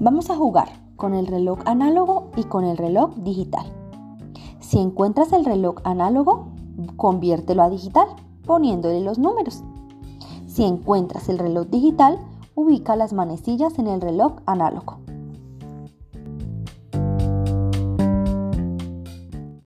Vamos a jugar con el reloj análogo y con el reloj digital. Si encuentras el reloj análogo, conviértelo a digital poniéndole los números. Si encuentras el reloj digital, ubica las manecillas en el reloj análogo.